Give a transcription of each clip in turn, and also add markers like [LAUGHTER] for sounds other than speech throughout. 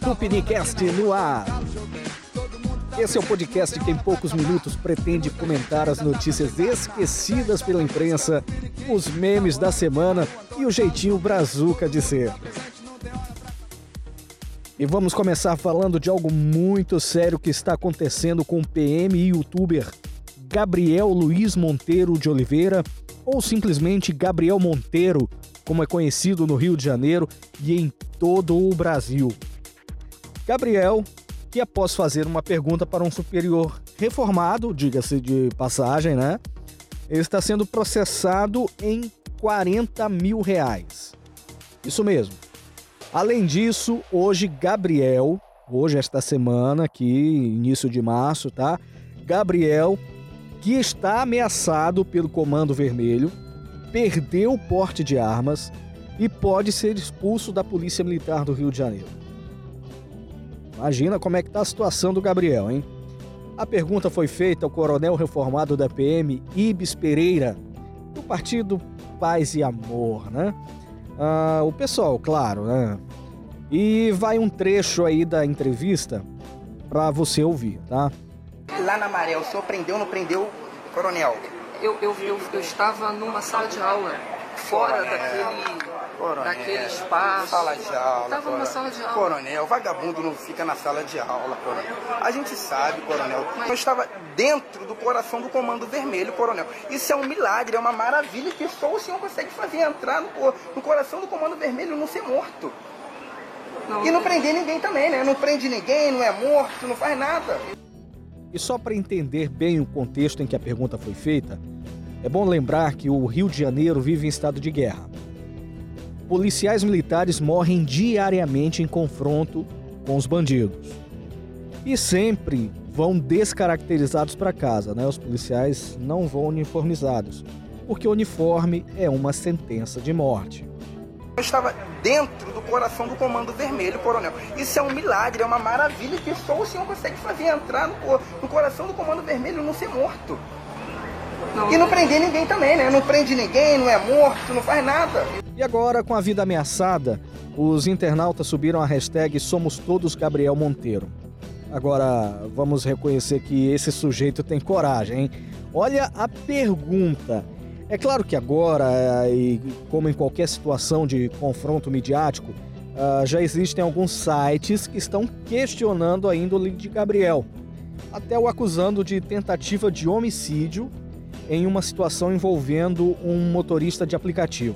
Tupinicast no ar. Esse é o podcast que em poucos minutos pretende comentar as notícias esquecidas pela imprensa, os memes da semana e o jeitinho brazuca de ser. E vamos começar falando de algo muito sério que está acontecendo com o PM e youtuber Gabriel Luiz Monteiro de Oliveira, ou simplesmente Gabriel Monteiro, como é conhecido no Rio de Janeiro e em todo o Brasil. Gabriel, que após fazer uma pergunta para um superior reformado, diga-se de passagem, né? Está sendo processado em 40 mil reais. Isso mesmo. Além disso, hoje Gabriel, hoje esta semana aqui, início de março, tá? Gabriel, que está ameaçado pelo Comando Vermelho, perdeu o porte de armas e pode ser expulso da Polícia Militar do Rio de Janeiro. Imagina como é que está a situação do Gabriel, hein? A pergunta foi feita ao coronel reformado da PM, Ibis Pereira, do Partido Paz e Amor, né? Ah, o pessoal, claro, né? E vai um trecho aí da entrevista para você ouvir, tá? Lá na Maré, o senhor prendeu ou não prendeu, coronel? eu, eu, eu, eu estava numa sala de aula, fora Coronel, daquele, coronel, daquele espaço. Sala de aula. Estava numa coronel. sala de aula. Coronel, vagabundo não fica na sala de aula, coronel. A gente sabe, coronel. Eu estava dentro do coração do Comando Vermelho, coronel. Isso é um milagre, é uma maravilha que só o senhor consegue fazer entrar no, no coração do Comando Vermelho e não ser morto. Não, E não prender ninguém também, né? Não prende ninguém, não é morto, não faz nada. E só para entender bem o contexto em que a pergunta foi feita, é bom lembrar que o Rio de Janeiro vive em estado de guerra. Policiais militares morrem diariamente em confronto com os bandidos. E sempre vão descaracterizados para casa, né? Os policiais não vão uniformizados, porque o uniforme é uma sentença de morte. Eu estava dentro do coração do Comando Vermelho, coronel. Isso é um milagre, é uma maravilha que só o senhor consegue fazer entrar no, no coração do Comando Vermelho não ser morto. não, E não prender ninguém também, né? Não prende ninguém, não é morto, não faz nada. E agora, com a vida ameaçada, os internautas subiram a hashtag Somos Todos Gabriel Monteiro. Agora, vamos reconhecer que esse sujeito tem coragem, hein? Olha a pergunta. É claro que agora, eh, e como em qualquer situação de confronto midiático, ah, já existem alguns sites que estão questionando a índole de Gabriel, até o acusando de tentativa de homicídio em uma situação envolvendo um motorista de aplicativo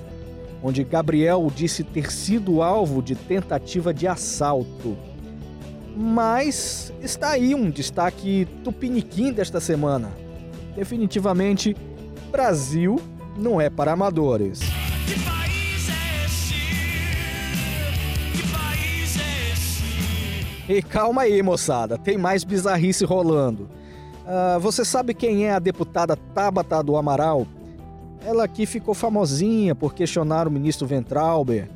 onde Gabriel disse ter sido alvo de tentativa de assalto. Mas está aí um destaque tupiniquim desta semana. Definitivamente, Brasil não é para amadores. É é? E calma aí, moçada, tem mais bizarrice rolando. Ah, você sabe quem é a deputada Tabata do Amaral? Ela aqui ficou famosinha por questionar o ministro Ventralber.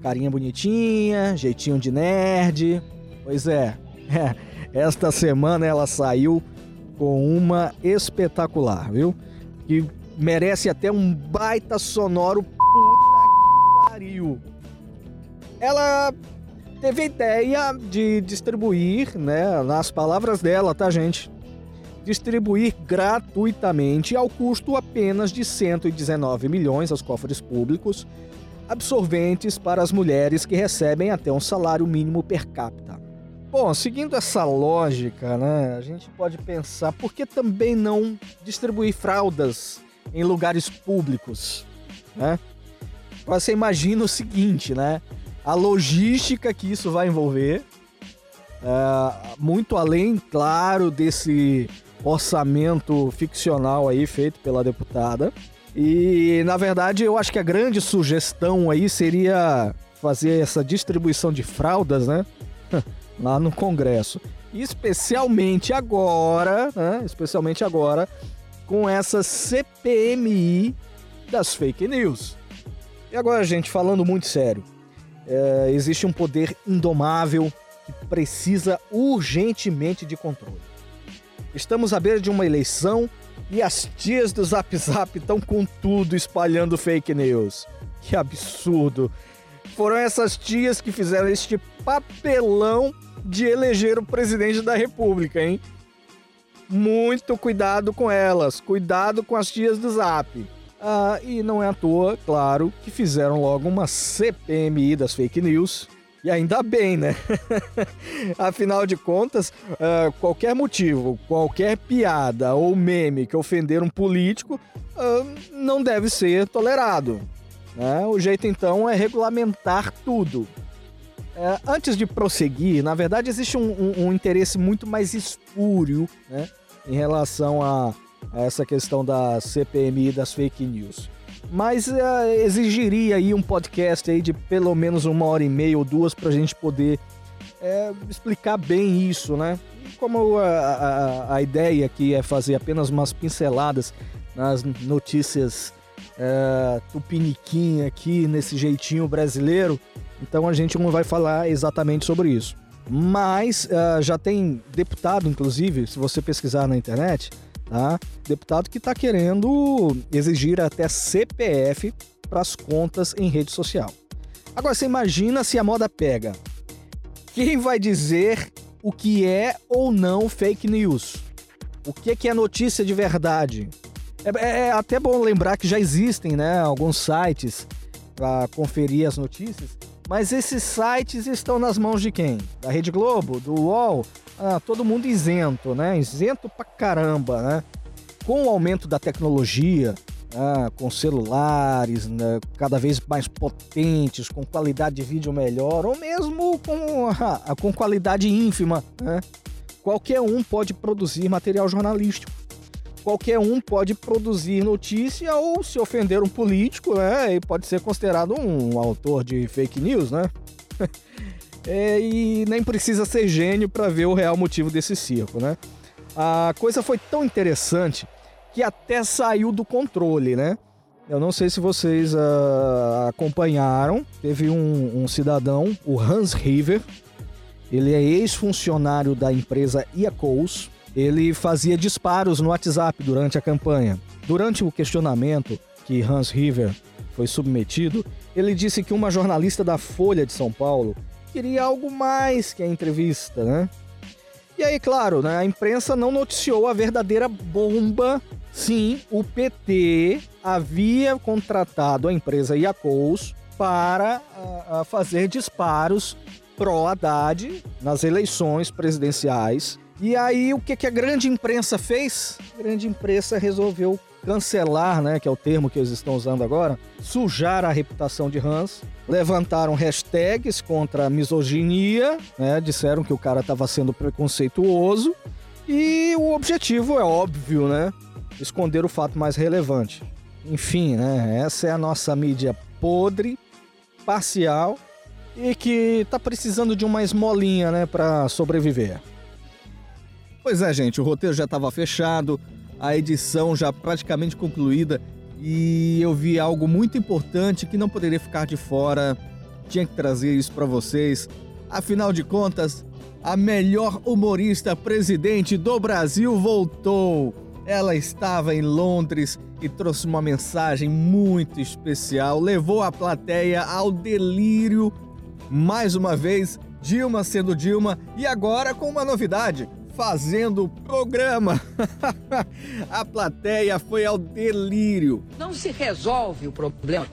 Carinha bonitinha, jeitinho de nerd. Pois é, [LAUGHS] esta semana ela saiu com uma espetacular, viu? Que merece até um baita sonoro puta que pariu. Ela teve a ideia de distribuir, né, nas palavras dela, tá, gente? Distribuir gratuitamente ao custo apenas de 119 milhões aos cofres públicos, absorventes para as mulheres que recebem até um salário mínimo per capita. Bom, seguindo essa lógica, né, a gente pode pensar por que também não distribuir fraldas em lugares públicos, né? Você imagina o seguinte, né? A logística que isso vai envolver, é, muito além, claro, desse orçamento ficcional aí feito pela deputada. E, na verdade, eu acho que a grande sugestão aí seria fazer essa distribuição de fraldas, né? Lá no Congresso. Especialmente agora, né? Especialmente agora, com essa CPMI das fake news. E agora, gente, falando muito sério, é, existe um poder indomável que precisa urgentemente de controle. Estamos à beira de uma eleição e as tias do Zap Zap estão com tudo espalhando fake news. Que absurdo! Foram essas tias que fizeram este papelão de eleger o presidente da República, hein? Muito cuidado com elas, cuidado com as tias do Zap. Ah, e não é à toa, claro, que fizeram logo uma CPMI das fake news. E ainda bem, né? [LAUGHS] Afinal de contas, ah, qualquer motivo, qualquer piada ou meme que ofender um político ah, não deve ser tolerado. Né? O jeito então é regulamentar tudo. É, antes de prosseguir, na verdade existe um, um- um interesse muito mais espúrio né, em relação a, a essa questão da CPMI das fake news. Mas é, exigiria aí um podcast aí de pelo menos uma hora e meia ou duas para a gente poder é, explicar bem isso, né? E como a, a, a ideia aqui é fazer apenas umas pinceladas nas notícias é, tupiniquim aqui, nesse jeitinho brasileiro, então a gente não vai falar exatamente sobre isso. Mas ah, já tem deputado, inclusive, se você pesquisar na internet, tá? Deputado que está querendo exigir até CPF para as contas em rede social. Agora você imagina se a moda pega. Quem vai dizer o que é ou não fake news? O que é que é notícia de verdade? É, é até bom lembrar que já existem, né, alguns sites para conferir as notícias, mas esses sites estão nas mãos de quem? Da Rede Globo, do UOL, ah, todo mundo isento, né? Isento pra caramba, né? Com o aumento da tecnologia, ah, com celulares né, cada vez mais potentes, com qualidade de vídeo melhor, ou mesmo com, ah, com qualidade ínfima, né? Qualquer um pode produzir material jornalístico. Qualquer um pode produzir notícia ou se ofender um político, né? E pode ser considerado um autor de fake news, né? [LAUGHS] É, e nem precisa ser gênio para ver o real motivo desse circo, né? A coisa foi tão interessante que até saiu do controle, né? Eu não sei se vocês ah, acompanharam. Teve um, um cidadão, o Hans River. Ele é ex-funcionário da empresa Iacos. Ele fazia disparos no WhatsApp durante a campanha. Durante o questionamento que Hans River foi submetido, ele disse que uma jornalista da Folha de São Paulo queria algo mais que a entrevista, né? E aí, claro, né, a imprensa não noticiou a verdadeira bomba. Sim, o PT havia contratado a empresa Iacos para ah, ah, fazer disparos pró-Haddad nas eleições presidenciais. E aí, o que, que a grande imprensa fez? A grande imprensa resolveu cancelar, né, que é o termo que eles estão usando agora, sujar a reputação de Hans, levantaram hashtags contra a misoginia, né, disseram que o cara estava sendo preconceituoso e o objetivo é óbvio, né, esconder o fato mais relevante. Enfim, né, essa é a nossa mídia podre, parcial e que tá precisando de uma esmolinha, né, para sobreviver. Pois é, gente, o roteiro já estava fechado, a edição já praticamente concluída e eu vi algo muito importante que não poderia ficar de fora. Tinha que trazer isso para vocês. Afinal de contas, a melhor humorista presidente do Brasil voltou. Ela estava em Londres e trouxe uma mensagem muito especial, levou a plateia ao delírio. Mais uma vez, Dilma sendo Dilma e agora com uma novidade fazendo programa. [LAUGHS] a plateia foi ao delírio. Não se resolve o problema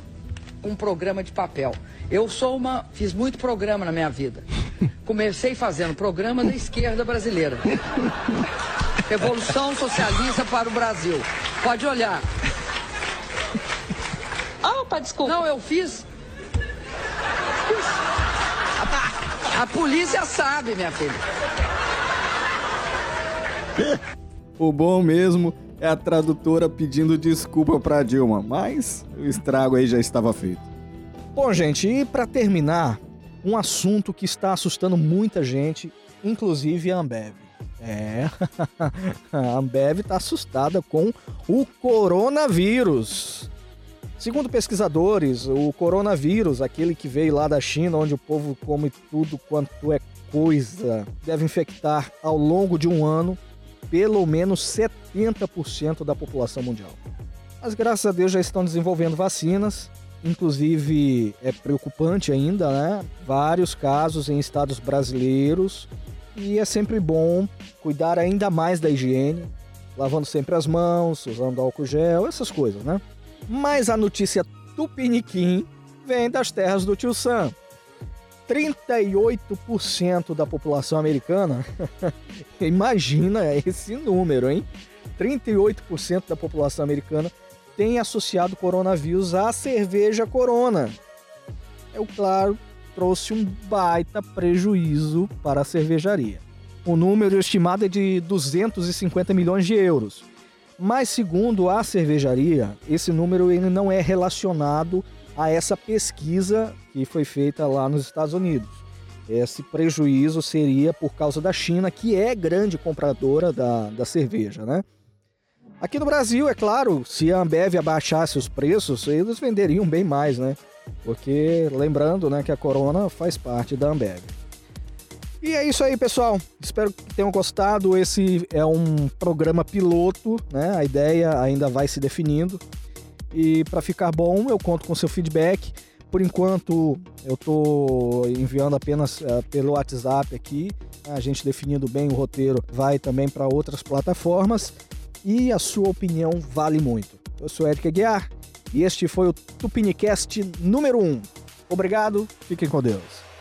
com um programa de papel. Eu sou uma. fiz muito programa na minha vida. Comecei fazendo programa da esquerda brasileira. Revolução Socialista para o Brasil. Pode olhar. Opa, desculpa. Não, eu fiz. A, a polícia sabe, minha filha. O bom mesmo é a tradutora pedindo desculpa pra Dilma, mas o estrago aí já estava feito. Bom, gente, e para terminar, um assunto que está assustando muita gente, inclusive a Ambev. É, [LAUGHS] a Ambev está assustada com o coronavírus. Segundo pesquisadores, o coronavírus, aquele que veio lá da China, onde o povo come tudo quanto é coisa, deve infectar ao longo de um ano pelo menos 70% da população mundial. Mas graças a Deus já estão desenvolvendo vacinas inclusive é preocupante ainda, né? Vários casos em estados brasileiros e é sempre bom cuidar ainda mais da higiene, lavando sempre as mãos, usando álcool gel, essas coisas, né? Mas a notícia tupiniquim vem das terras do tio Sam. 38% da população americana, [LAUGHS] imagina esse número, hein? 38% da população americana tem associado coronavírus à cerveja Corona. Eu, claro, trouxe um baita prejuízo para a cervejaria. O número estimado é de 250 milhões de euros. Mas segundo a cervejaria, esse número ele não é relacionado a essa pesquisa que foi feita lá nos Estados Unidos. Esse prejuízo seria por causa da China, que é grande compradora da, da cerveja, né? Aqui no Brasil, é claro, se a Ambev abaixasse os preços, eles venderiam bem mais, né? Porque lembrando, né, que a Corona faz parte da Ambev. E é isso aí, pessoal. Espero que tenham gostado. Esse é um programa piloto, né? A ideia ainda vai se definindo. E para ficar bom, eu conto com seu feedback. Por enquanto, eu estou enviando apenas uh, pelo WhatsApp aqui. A gente definindo bem o roteiro vai também para outras plataformas. E a sua opinião vale muito. Eu sou Eric Aguiar e este foi o Tupinicast número 1. Obrigado, fiquem com Deus.